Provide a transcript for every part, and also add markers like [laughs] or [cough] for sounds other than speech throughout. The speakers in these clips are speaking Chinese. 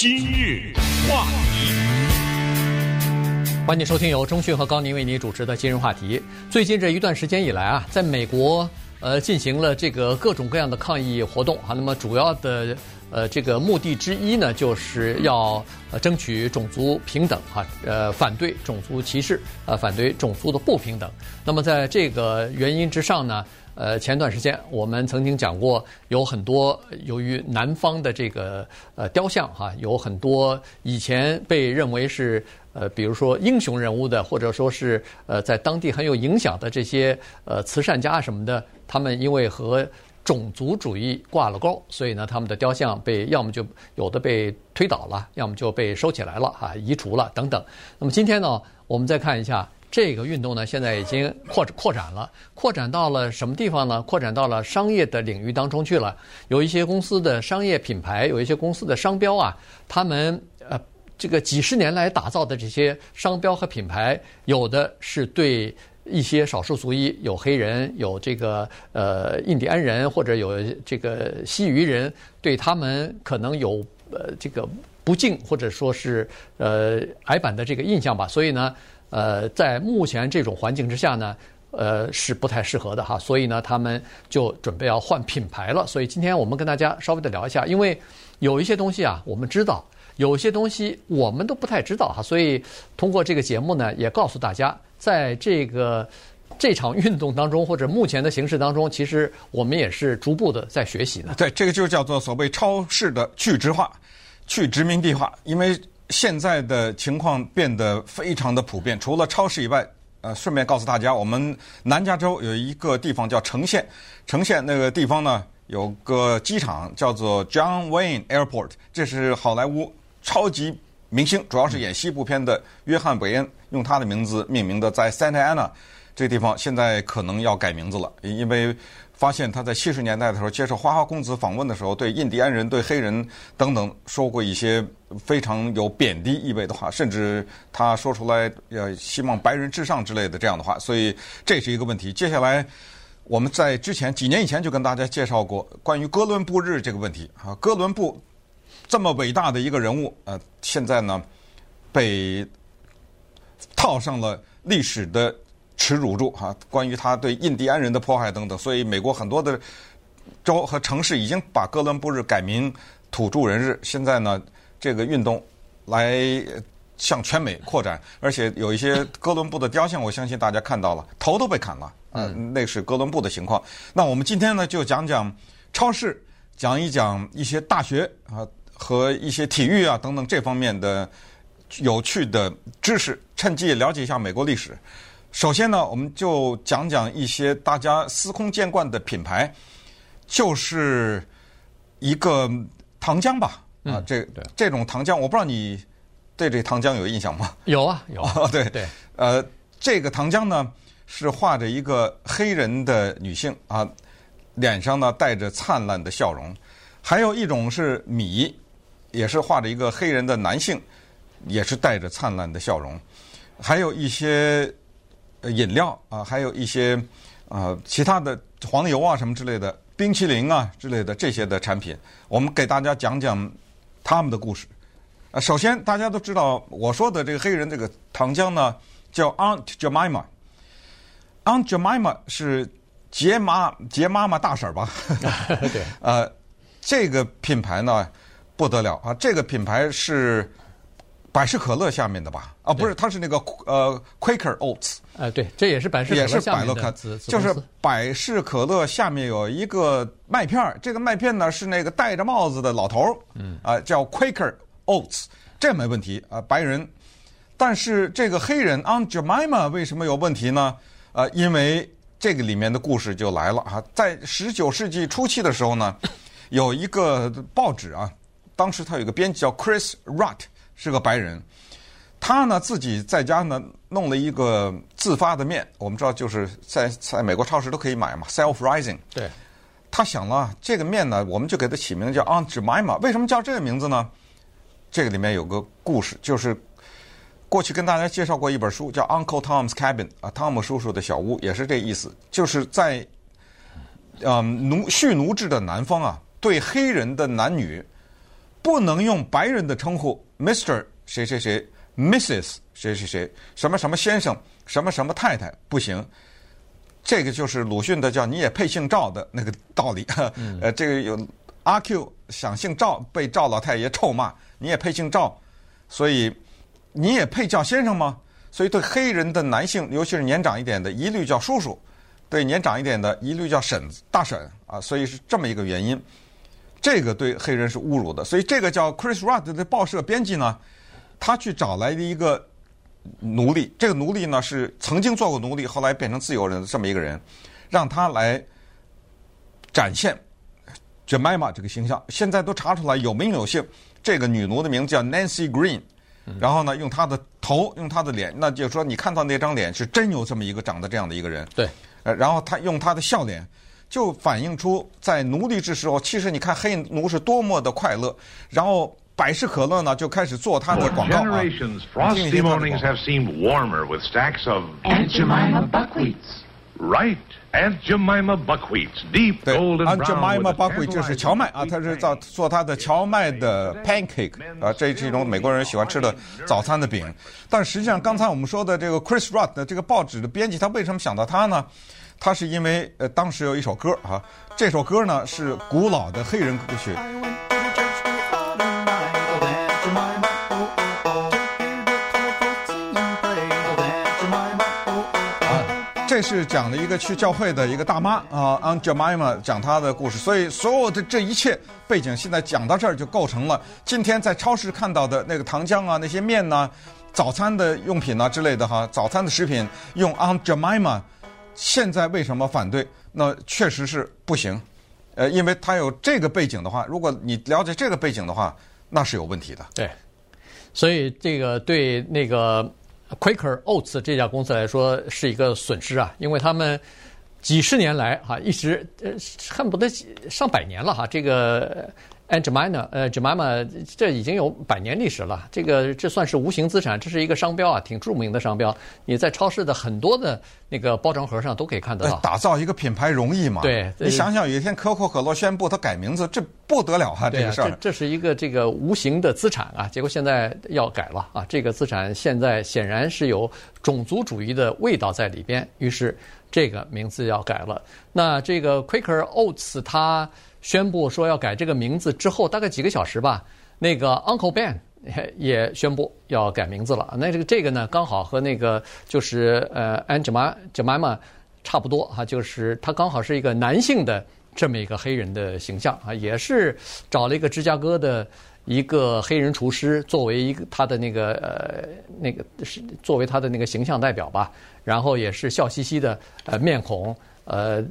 今日话题，欢迎收听由中讯和高宁为你主持的今日话题。最近这一段时间以来啊，在美国呃进行了这个各种各样的抗议活动啊。那么主要的呃这个目的之一呢，就是要呃争取种族平等哈，呃反对种族歧视，呃反对种族的不平等。那么在这个原因之上呢。呃，前段时间我们曾经讲过，有很多由于南方的这个呃雕像哈，有很多以前被认为是呃，比如说英雄人物的，或者说是呃在当地很有影响的这些呃慈善家什么的，他们因为和种族主义挂了钩，所以呢，他们的雕像被要么就有的被推倒了，要么就被收起来了哈，移除了等等。那么今天呢，我们再看一下。这个运动呢，现在已经扩扩展了，扩展到了什么地方呢？扩展到了商业的领域当中去了。有一些公司的商业品牌，有一些公司的商标啊，他们呃，这个几十年来打造的这些商标和品牌，有的是对一些少数族裔，有黑人，有这个呃印第安人，或者有这个西语人，对他们可能有呃这个不敬，或者说是呃矮板的这个印象吧。所以呢。呃，在目前这种环境之下呢，呃，是不太适合的哈，所以呢，他们就准备要换品牌了。所以今天我们跟大家稍微的聊一下，因为有一些东西啊，我们知道，有些东西我们都不太知道哈，所以通过这个节目呢，也告诉大家，在这个这场运动当中或者目前的形势当中，其实我们也是逐步的在学习的。对，这个就叫做所谓超市的去殖化、去殖民地化，因为。现在的情况变得非常的普遍，除了超市以外，呃，顺便告诉大家，我们南加州有一个地方叫城县，城县那个地方呢，有个机场叫做 John Wayne Airport，这是好莱坞超级明星，主要是演西部片的约翰韦恩用他的名字命名的，在 Santa Ana 这个地方现在可能要改名字了，因为。发现他在七十年代的时候接受花花公子访问的时候，对印第安人、对黑人等等说过一些非常有贬低意味的话，甚至他说出来要希望白人至上之类的这样的话，所以这是一个问题。接下来我们在之前几年以前就跟大家介绍过关于哥伦布日这个问题啊，哥伦布这么伟大的一个人物，呃，现在呢被套上了历史的。耻辱柱哈，关于他对印第安人的迫害等等，所以美国很多的州和城市已经把哥伦布日改名土著人日。现在呢，这个运动来向全美扩展，而且有一些哥伦布的雕像，我相信大家看到了，[laughs] 头都被砍了，嗯，那是哥伦布的情况。那我们今天呢，就讲讲超市，讲一讲一些大学啊和一些体育啊等等这方面的有趣的知识，趁机了解一下美国历史。首先呢，我们就讲讲一些大家司空见惯的品牌，就是一个糖浆吧。啊，这这种糖浆，我不知道你对这糖浆有印象吗？有啊，有。[laughs] 对对。呃，这个糖浆呢是画着一个黑人的女性啊，脸上呢带着灿烂的笑容。还有一种是米，也是画着一个黑人的男性，也是带着灿烂的笑容。还有一些。呃，饮料啊，还有一些啊、呃，其他的黄油啊什么之类的，冰淇淋啊之类的这些的产品，我们给大家讲讲他们的故事。啊，首先大家都知道，我说的这个黑人这个糖浆呢，叫 Aunt Jemima。Aunt Jemima 是杰妈杰妈妈大婶吧？[laughs] 对。呃，这个品牌呢不得了啊，这个品牌是。百事可乐下面的吧？啊，不是，它是那个呃，Quaker Oats。哎，对，这也是百事可乐下面的子子公司。就是百事可乐下面有一个麦片儿，这个麦片呢是那个戴着帽子的老头儿，嗯，啊，叫 Quaker Oats，这没问题啊，白人。但是这个黑人 Aunt Jemima 为什么有问题呢？啊，因为这个里面的故事就来了啊，在十九世纪初期的时候呢，有一个报纸啊，当时他有个编辑叫 Chris Rutt。是个白人，他呢自己在家呢弄了一个自发的面，我们知道就是在在美国超市都可以买嘛，self-rising。对，他想了这个面呢，我们就给它起名叫 Aunt Jemima。为什么叫这个名字呢？这个里面有个故事，就是过去跟大家介绍过一本书，叫 Uncle Tom's Cabin 啊，汤姆叔叔的小屋，也是这意思，就是在嗯奴蓄奴制的南方啊，对黑人的男女。不能用白人的称呼，Mr. 谁谁谁，Mrs. 谁谁谁，什么什么先生，什么什么太太，不行。这个就是鲁迅的叫“你也配姓赵”的那个道理。[laughs] 嗯、呃，这个有阿 Q 想姓赵，被赵老太爷臭骂，你也配姓赵，所以你也配叫先生吗？所以对黑人的男性，尤其是年长一点的，一律叫叔叔；对年长一点的，一律叫婶子、大婶啊。所以是这么一个原因。这个对黑人是侮辱的。所以这个叫 Chris Rock 的报社编辑呢，他去找来的一个。奴隶，这个奴隶呢是曾经做过奴隶，后来变成自由人的这么一个人，让他来展现 Jemima 这个形象。现在都查出来有名有姓，这个女奴的名字叫 Nancy Green，然后呢用她的头，用她的脸，那就是说你看到那张脸是真有这么一个长得这样的一个人。对，呃，然后他用他的笑脸，就反映出在奴隶制时候，其实你看黑奴是多么的快乐，然后。百事可乐呢就开始做它的广告啊。Frosty mornings have seemed warmer with stacks of Aunt Jemima buckwheats. Right, Aunt Jemima buckwheats, deep golden brown. 对 Aunt Jemima buckwheat 就是荞麦啊，它是做做它的荞麦的 pancake 啊，这是一种美国人喜欢吃的早餐的饼。但实际上，刚才我们说的这个 Chris Rock 的这个报纸的编辑，他为什么想到他呢？他是因为呃，当时有一首歌啊，这首歌呢是古老的黑人歌曲。是讲了一个去教会的一个大妈啊，Anjelima 讲她的故事，所以所有的这一切背景现在讲到这儿就构成了今天在超市看到的那个糖浆啊、那些面呐、早餐的用品啊之类的哈，早餐的食品用 Anjelima，现在为什么反对？那确实是不行，呃，因为他有这个背景的话，如果你了解这个背景的话，那是有问题的。对，所以这个对那个。Quaker Oats 这家公司来说是一个损失啊，因为他们几十年来哈一直呃恨不得上百年了哈，这个 Aunt Jemima 呃 Jemima 这已经有百年历史了，这个这算是无形资产，这是一个商标啊，挺著名的商标。你在超市的很多的那个包装盒上都可以看得到。打造一个品牌容易吗？对，你想想有一天可口可乐宣布它改名字，这不得了啊！这个事儿，这这是一个这个无形的资产啊，结果现在要改了啊，这个资产现在显然是有种族主义的味道在里边，于是这个名字要改了。那这个 Quaker Oats 他。宣布说要改这个名字之后，大概几个小时吧，那个 Uncle Ben 也宣布要改名字了。那这个这个呢，刚好和那个就是呃 Aunt Jemima 差不多哈，就是他刚好是一个男性的这么一个黑人的形象啊，也是找了一个芝加哥的一个黑人厨师作为一个他的那个呃那个是作为他的那个形象代表吧，然后也是笑嘻嘻的呃面孔呃。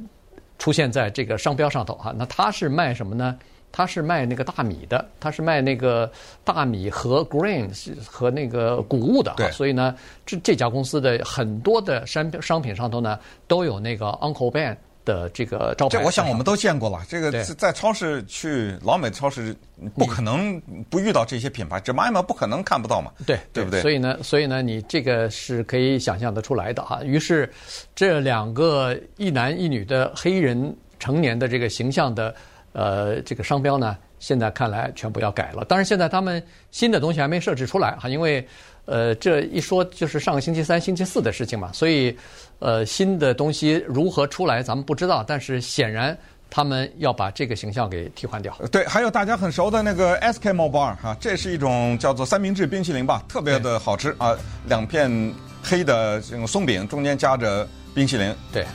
出现在这个商标上头哈，那他是卖什么呢？他是卖那个大米的，他是卖那个大米和 grains 和那个谷物的。对。所以呢，这这家公司的很多的商商品上头呢，都有那个 Uncle Ben。的这个招牌，这我想我们都见过了。这个在超市去老美超市，不可能不遇到这些品牌，这妈妈不可能看不到嘛。对，对不对？所以呢，所以呢，你这个是可以想象得出来的哈。于是，这两个一男一女的黑人成年的这个形象的呃这个商标呢，现在看来全部要改了。当然，现在他们新的东西还没设置出来哈，因为呃这一说就是上个星期三、星期四的事情嘛，所以。呃，新的东西如何出来，咱们不知道。但是显然，他们要把这个形象给替换掉。对，还有大家很熟的那个 Eskimo Bar 哈，这是一种叫做三明治冰淇淋吧，特别的好吃啊，两片黑的这种松饼，中间夹着冰淇淋。对，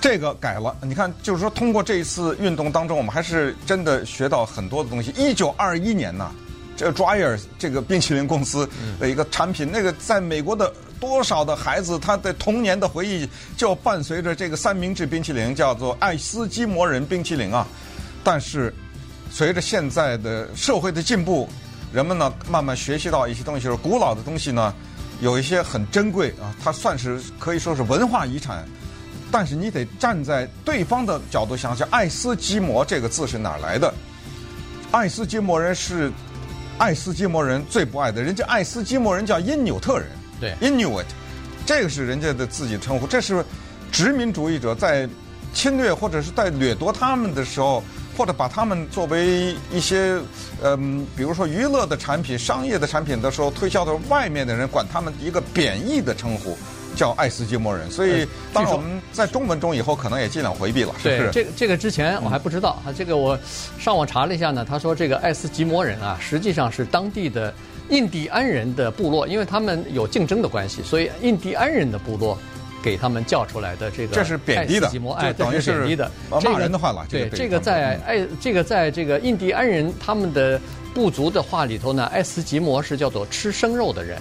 这个改了。你看，就是说通过这一次运动当中，我们还是真的学到很多的东西。一九二一年呢，这个 Dryer 这个冰淇淋公司的一个产品，那个在美国的。多少的孩子，他的童年的回忆就伴随着这个三明治冰淇淋，叫做爱斯基摩人冰淇淋啊。但是，随着现在的社会的进步，人们呢慢慢学习到一些东西，就是古老的东西呢，有一些很珍贵啊，它算是可以说是文化遗产。但是你得站在对方的角度想想，爱斯基摩这个字是哪来的？爱斯基摩人是爱斯基摩人最不爱的，人家爱斯基摩人叫因纽特人。对，Inuit，这个是人家的自己称呼，这是殖民主义者在侵略或者是在掠夺他们的时候，或者把他们作为一些嗯，比如说娱乐的产品、商业的产品的时候，推销到，外面的人管他们一个贬义的称呼。叫爱斯基摩人，所以当然我们在中文中以后可能也尽量回避了。对，是是这个这个之前我还不知道啊，嗯、这个我上网查了一下呢，他说这个爱斯基摩人啊，实际上是当地的印第安人的部落，因为他们有竞争的关系，所以印第安人的部落给他们叫出来的这个这是贬低的，哎，等于是贬低的骂人的话了。对，这个在爱这个在这个印第安人他们的部族的话里头呢，爱斯基摩是叫做吃生肉的人。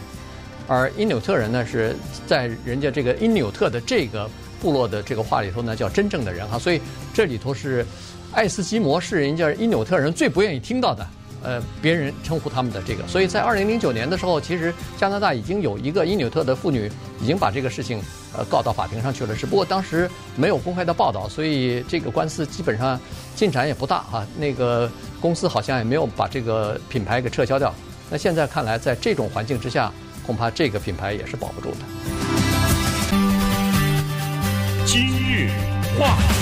而因纽特人呢，是在人家这个因纽特的这个部落的这个话里头呢，叫真正的人哈，所以这里头是爱斯基摩是人家因纽特人最不愿意听到的，呃，别人称呼他们的这个。所以在二零零九年的时候，其实加拿大已经有一个因纽特的妇女已经把这个事情呃告到法庭上去了，只不过当时没有公开的报道，所以这个官司基本上进展也不大哈。那个公司好像也没有把这个品牌给撤销掉。那现在看来，在这种环境之下。恐怕这个品牌也是保不住的。今日话题，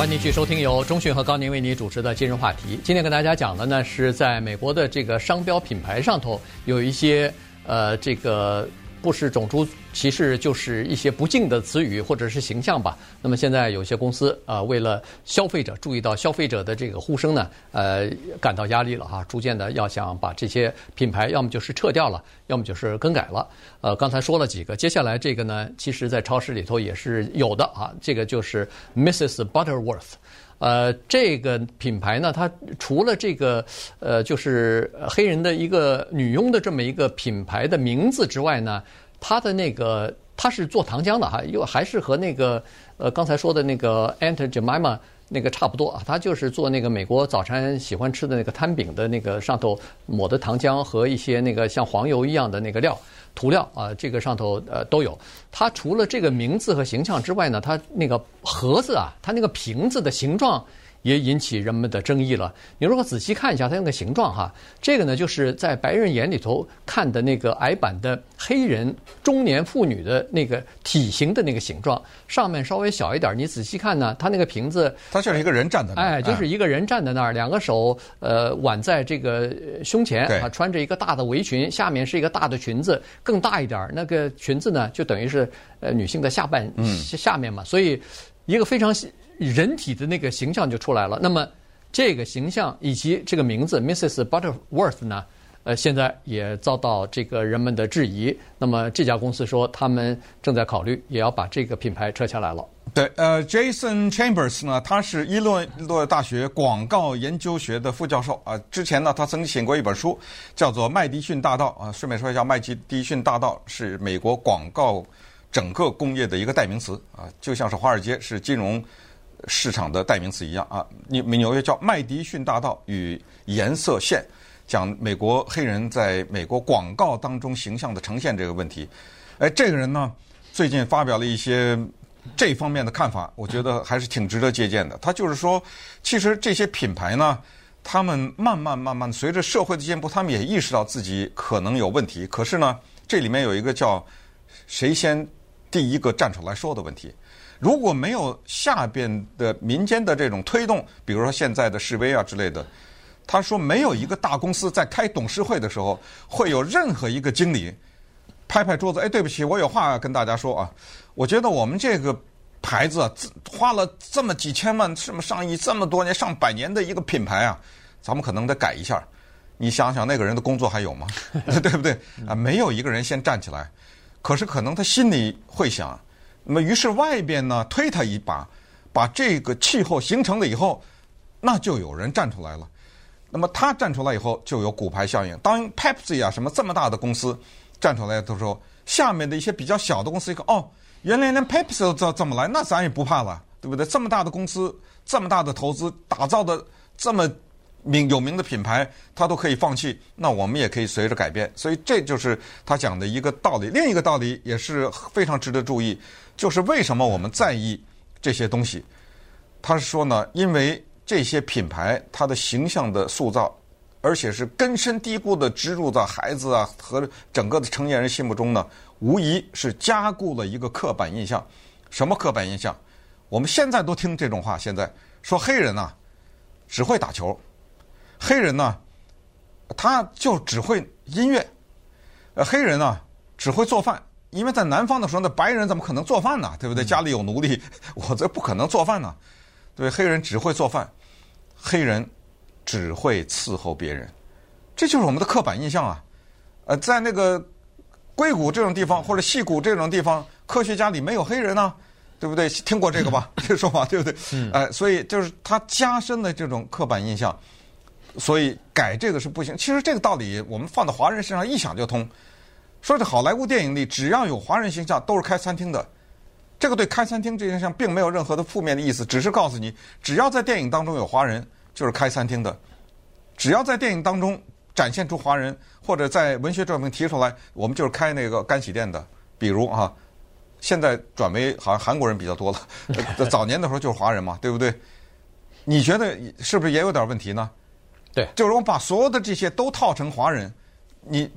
欢迎继续收听由中讯和高宁为您主持的今日话题。今天跟大家讲的呢，是在美国的这个商标品牌上头有一些呃这个。不是种族歧视，就是一些不敬的词语或者是形象吧。那么现在有些公司啊、为了消费者注意到消费者的这个呼声呢，呃，感到压力了哈，逐渐的要想把这些品牌要么就是撤掉了，要么就是更改了。呃，刚才说了几个，接下来这个呢，其实在超市里头也是有的啊。这个就是 Mrs. Butterworth。呃，这个品牌呢，它除了这个呃，就是黑人的一个女佣的这么一个品牌的名字之外呢，它的那个它是做糖浆的哈，又还是和那个呃刚才说的那个 Aunt Jemima 那个差不多啊，它就是做那个美国早餐喜欢吃的那个摊饼的那个上头抹的糖浆和一些那个像黄油一样的那个料。涂料啊，这个上头呃都有。它除了这个名字和形象之外呢，它那个盒子啊，它那个瓶子的形状。也引起人们的争议了。你如果仔细看一下它那个形状哈，这个呢就是在白人眼里头看的那个矮版的黑人中年妇女的那个体型的那个形状，上面稍微小一点。你仔细看呢，它那个瓶子，它就是一个人站在那儿，哎，就是一个人站在那儿，两个手呃挽在这个胸前啊，穿着一个大的围裙，下面是一个大的裙子，更大一点。那个裙子呢，就等于是呃女性的下半下面嘛，所以一个非常。人体的那个形象就出来了。那么，这个形象以及这个名字 Mrs. Butterworth 呢，呃，现在也遭到这个人们的质疑。那么，这家公司说他们正在考虑，也要把这个品牌撤下来了。对，呃，Jason Chambers 呢，他是伊利诺大学广告研究学的副教授啊。之前呢，他曾经写过一本书，叫做《麦迪逊大道》啊。顺便说一下，麦迪逊大道是美国广告整个工业的一个代名词啊，就像是华尔街是金融。市场的代名词一样啊，纽纽约叫麦迪逊大道与颜色线，讲美国黑人在美国广告当中形象的呈现这个问题。哎，这个人呢，最近发表了一些这方面的看法，我觉得还是挺值得借鉴的。他就是说，其实这些品牌呢，他们慢慢慢慢随着社会的进步，他们也意识到自己可能有问题。可是呢，这里面有一个叫谁先第一个站出来说的问题。如果没有下边的民间的这种推动，比如说现在的示威啊之类的，他说没有一个大公司在开董事会的时候，会有任何一个经理拍拍桌子，哎，对不起，我有话要跟大家说啊。我觉得我们这个牌子啊，花了这么几千万、什么上亿、这么多年、上百年的一个品牌啊，咱们可能得改一下。你想想那个人的工作还有吗？[laughs] 对不对？啊，没有一个人先站起来，可是可能他心里会想。那么，于是外边呢推他一把，把这个气候形成了以后，那就有人站出来了。那么他站出来以后，就有骨牌效应。当 Pepsi 啊什么这么大的公司站出来的时候，下面的一些比较小的公司一看，哦，原来连 Pepsi 都这这么来，那咱也不怕了，对不对？这么大的公司，这么大的投资，打造的这么。名有名的品牌，他都可以放弃，那我们也可以随着改变。所以这就是他讲的一个道理。另一个道理也是非常值得注意，就是为什么我们在意这些东西？他是说呢，因为这些品牌它的形象的塑造，而且是根深蒂固的植入到孩子啊和整个的成年人心目中呢，无疑是加固了一个刻板印象。什么刻板印象？我们现在都听这种话，现在说黑人呐、只会打球，黑人呢他就只会音乐，呃，黑人呢只会做饭，因为在南方的时候，那白人怎么可能做饭呢？对不对？家里有奴隶，[laughs] 我这不可能做饭呢。对，黑人只会做饭，黑人只会伺候别人，这就是我们的刻板印象啊。呃，在那个硅谷这种地方或者戏谷这种地方，科学家里没有黑人呢。对不对？听过这个吧？这 [laughs] 个 [laughs] 说法对不对？嗯。哎，所以就是他加深了这种刻板印象，所以改这个是不行。其实这个道理我们放到华人身上一想就通。说这好莱坞电影里只要有华人形象，都是开餐厅的。这个对开餐厅这件事情并没有任何的负面的意思，只是告诉你，只要在电影当中有华人，就是开餐厅的。只要在电影当中展现出华人，或者在文学作品提出来，我们就是开那个干洗店的。比如啊。现在转为好像韩国人比较多了，早年的时候就是华人嘛，对不对？你觉得是不是也有点问题呢？对，就是我把所有的这些都套成华人，你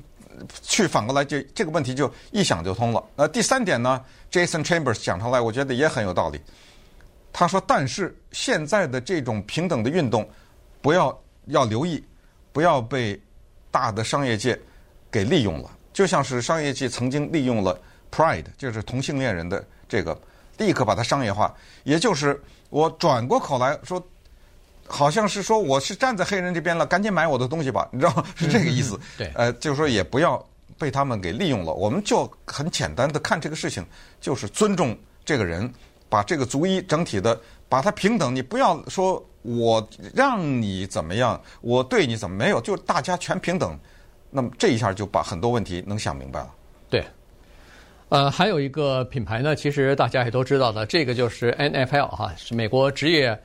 去反过来就这个问题就一想就通了。呃，第三点呢，Jason Chambers 讲出来，我觉得也很有道理。他说：“但是现在的这种平等的运动，不要要留意，不要被大的商业界给利用了，就像是商业界曾经利用了。” Pride 就是同性恋人的这个，立刻把它商业化，也就是我转过口来说，好像是说我是站在黑人这边了，赶紧买我的东西吧，你知道吗？[laughs] 是这个意思。对，呃，就是说也不要被他们给利用了，我们就很简单的看这个事情，就是尊重这个人，把这个族裔整体的把它平等，你不要说我让你怎么样，我对你怎么没有，就大家全平等，那么这一下就把很多问题能想明白了。对。呃，还有一个品牌呢，其实大家也都知道的，这个就是 NFL 哈，是美国职业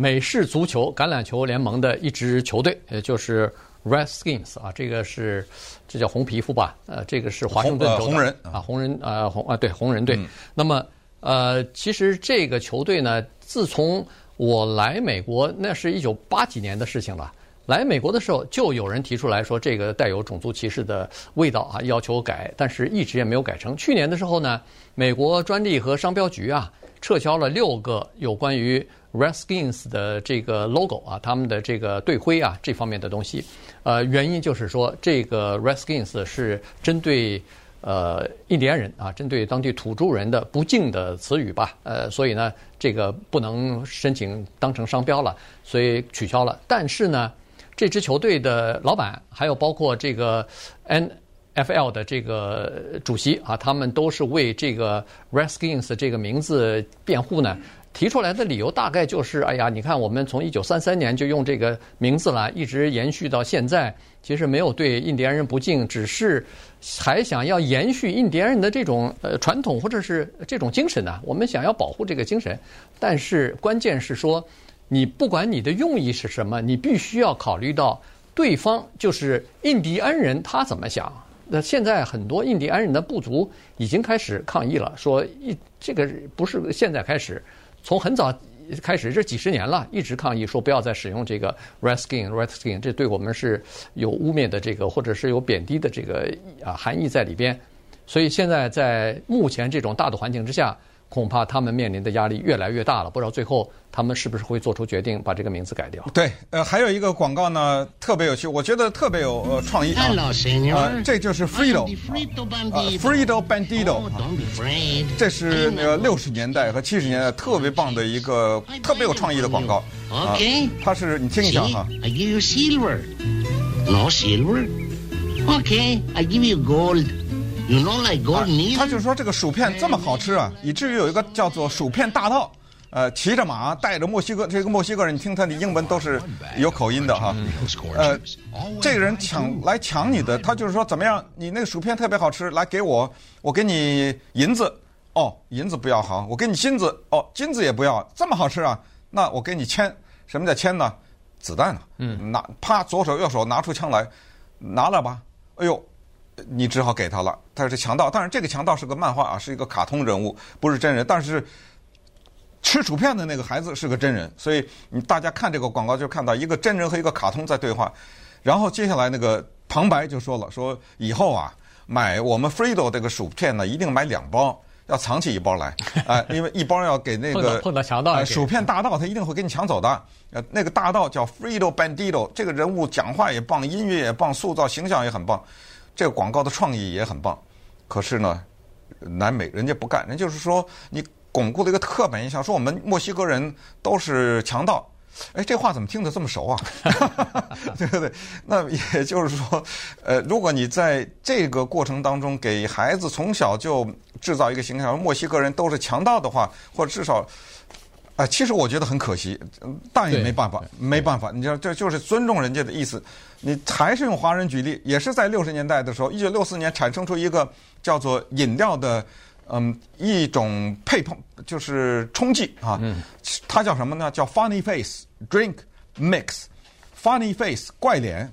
美式足球橄榄球联盟的一支球队，也就是 Redskins 啊，这个是这叫红皮肤吧？呃，这个是华盛顿州红，人啊，红人啊，红啊，对，红人队。嗯、那么呃，其实这个球队呢，自从我来美国，那是一九八几年的事情了。来美国的时候，就有人提出来说，这个带有种族歧视的味道啊，要求改，但是一直也没有改成。去年的时候呢，美国专利和商标局啊，撤销了六个有关于 Redskins 的这个 logo 啊，他们的这个队徽啊这方面的东西。呃，原因就是说，这个 Redskins 是针对呃印第安人啊，针对当地土著人的不敬的词语吧。呃，所以呢，这个不能申请当成商标了，所以取消了。但是呢。这支球队的老板，还有包括这个 N F.L. 的这个主席啊，他们都是为这个 Redskins 这个名字辩护呢。提出来的理由大概就是：哎呀，你看我们从一九三三年就用这个名字了，一直延续到现在，其实没有对印第安人不敬，只是还想要延续印第安人的这种呃传统或者是这种精神呢。我们想要保护这个精神，但是关键是说。你不管你的用意是什么，你必须要考虑到对方就是印第安人他怎么想。那现在很多印第安人的部族已经开始抗议了，说一这个不是现在开始，从很早开始这几十年了，一直抗议说不要再使用这个 Redskin Redskin，这对我们是有污蔑的这个或者是有贬低的这个啊含义在里边。所以现在在目前这种大的环境之下。恐怕他们面临的压力越来越大了，不知道最后他们是不是会做出决定，把这个名字改掉？对，呃，还有一个广告呢，特别有趣，我觉得特别有呃创意啊。呃，这就是 Frito 啊，Frito Bandito，这是呃六十年代和七十年代特别棒的一个特别有创意的广告啊。它是你听一下哈。I give you silver, no silver. Okay, I give you gold. You know like gold 他就是说这个薯片这么好吃啊，以至于有一个叫做薯片大盗，呃，骑着马带着墨西哥这个墨西哥人，你听他的英文都是有口音的哈，呃，这个人抢来抢你的，他就是说怎么样，你那个薯片特别好吃，来给我，我给你银子，哦，银子不要好，我给你金子，哦，金子也不要，这么好吃啊，那我给你铅，什么叫铅呢？子弹啊？嗯，拿啪，左手右手拿出枪来，拿了吧，哎呦。你只好给他了，他是强盗，但是这个强盗是个漫画啊，是一个卡通人物，不是真人。但是吃薯片的那个孩子是个真人，所以你大家看这个广告就看到一个真人和一个卡通在对话。然后接下来那个旁白就说了，说以后啊买我们 Frito 这个薯片呢，一定买两包，要藏起一包来，[laughs] 啊、因为一包要给那个碰到，强盗、薯片大盗他一定会给你抢走的。呃，那个大盗叫 Fredo Bandito，这个人物讲话也棒，音乐也棒，塑造形象也很棒，这个广告的创意也很棒。可是呢，南美人家不干，人就是说你巩固了一个刻板印象，说我们墨西哥人都是强盗。哎，这话怎么听得这么熟啊？[laughs] 对不对？那也就是说，呃，如果你在这个过程当中给孩子从小就制造一个形象，墨西哥人都是强盗的话，或者至少，啊、呃，其实我觉得很可惜，但也没办法，没办法。你知道，这就是尊重人家的意思。你还是用华人举例，也是在六十年代的时候，一九六四年产生出一个叫做饮料的。嗯，一种配碰就是冲剂啊，嗯它叫什么呢？叫 Funny Face Drink Mix。Funny Face 怪脸，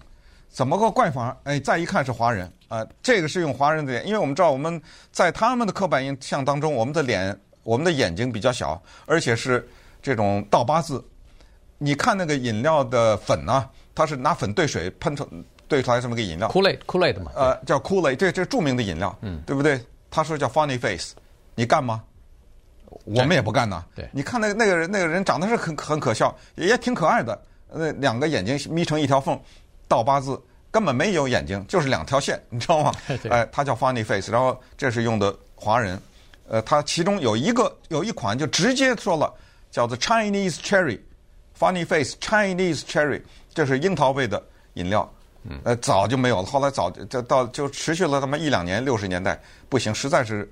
怎么个怪法？哎，再一看是华人啊、呃，这个是用华人的脸，因为我们知道我们在他们的刻板印象当中，我们的脸、我们的眼睛比较小，而且是这种倒八字。你看那个饮料的粉呢、啊，它是拿粉兑水喷出兑出来这么个饮料，Kool-Aid，Kool-Aid 嘛，呃，叫 Kool-Aid，这这著名的饮料，嗯，对不对？他说叫 funny face，你干吗？我们也不干呐。对，你看那个那个人那个人长得是很很可笑，也挺可爱的。那两个眼睛眯成一条缝，倒八字，根本没有眼睛，就是两条线，你知道吗？[laughs] 哎，他叫 funny face，然后这是用的华人。呃，它其中有一个有一款就直接说了，叫做 Chinese Cherry，funny face Chinese Cherry，这是樱桃味的饮料。呃，早就没有了。后来早就到就持续了他妈一两年，六十年代不行，实在是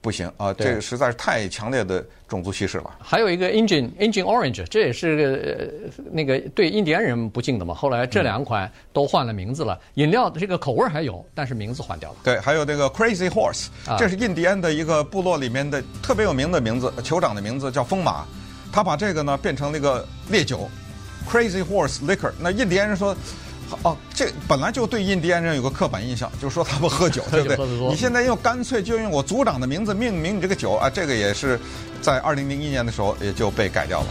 不行啊！这个实在是太强烈的种族歧视了。还有一个 Engine Engine Orange，这也是呃那个对印第安人不敬的嘛。后来这两款都换了名字了，饮料的这个口味还有，但是名字换掉了。对，还有那个 Crazy Horse，这是印第安的一个部落里面的特别有名的名字，酋长的名字叫疯马，他把这个呢变成那个烈酒，Crazy Horse Liquor。那印第安人说。哦，这本来就对印第安人有个刻板印象，就是说他们喝酒，[laughs] 对不对？你现在又干脆就用我族长的名字命名你这个酒啊，这个也是在二零零一年的时候也就被改掉了。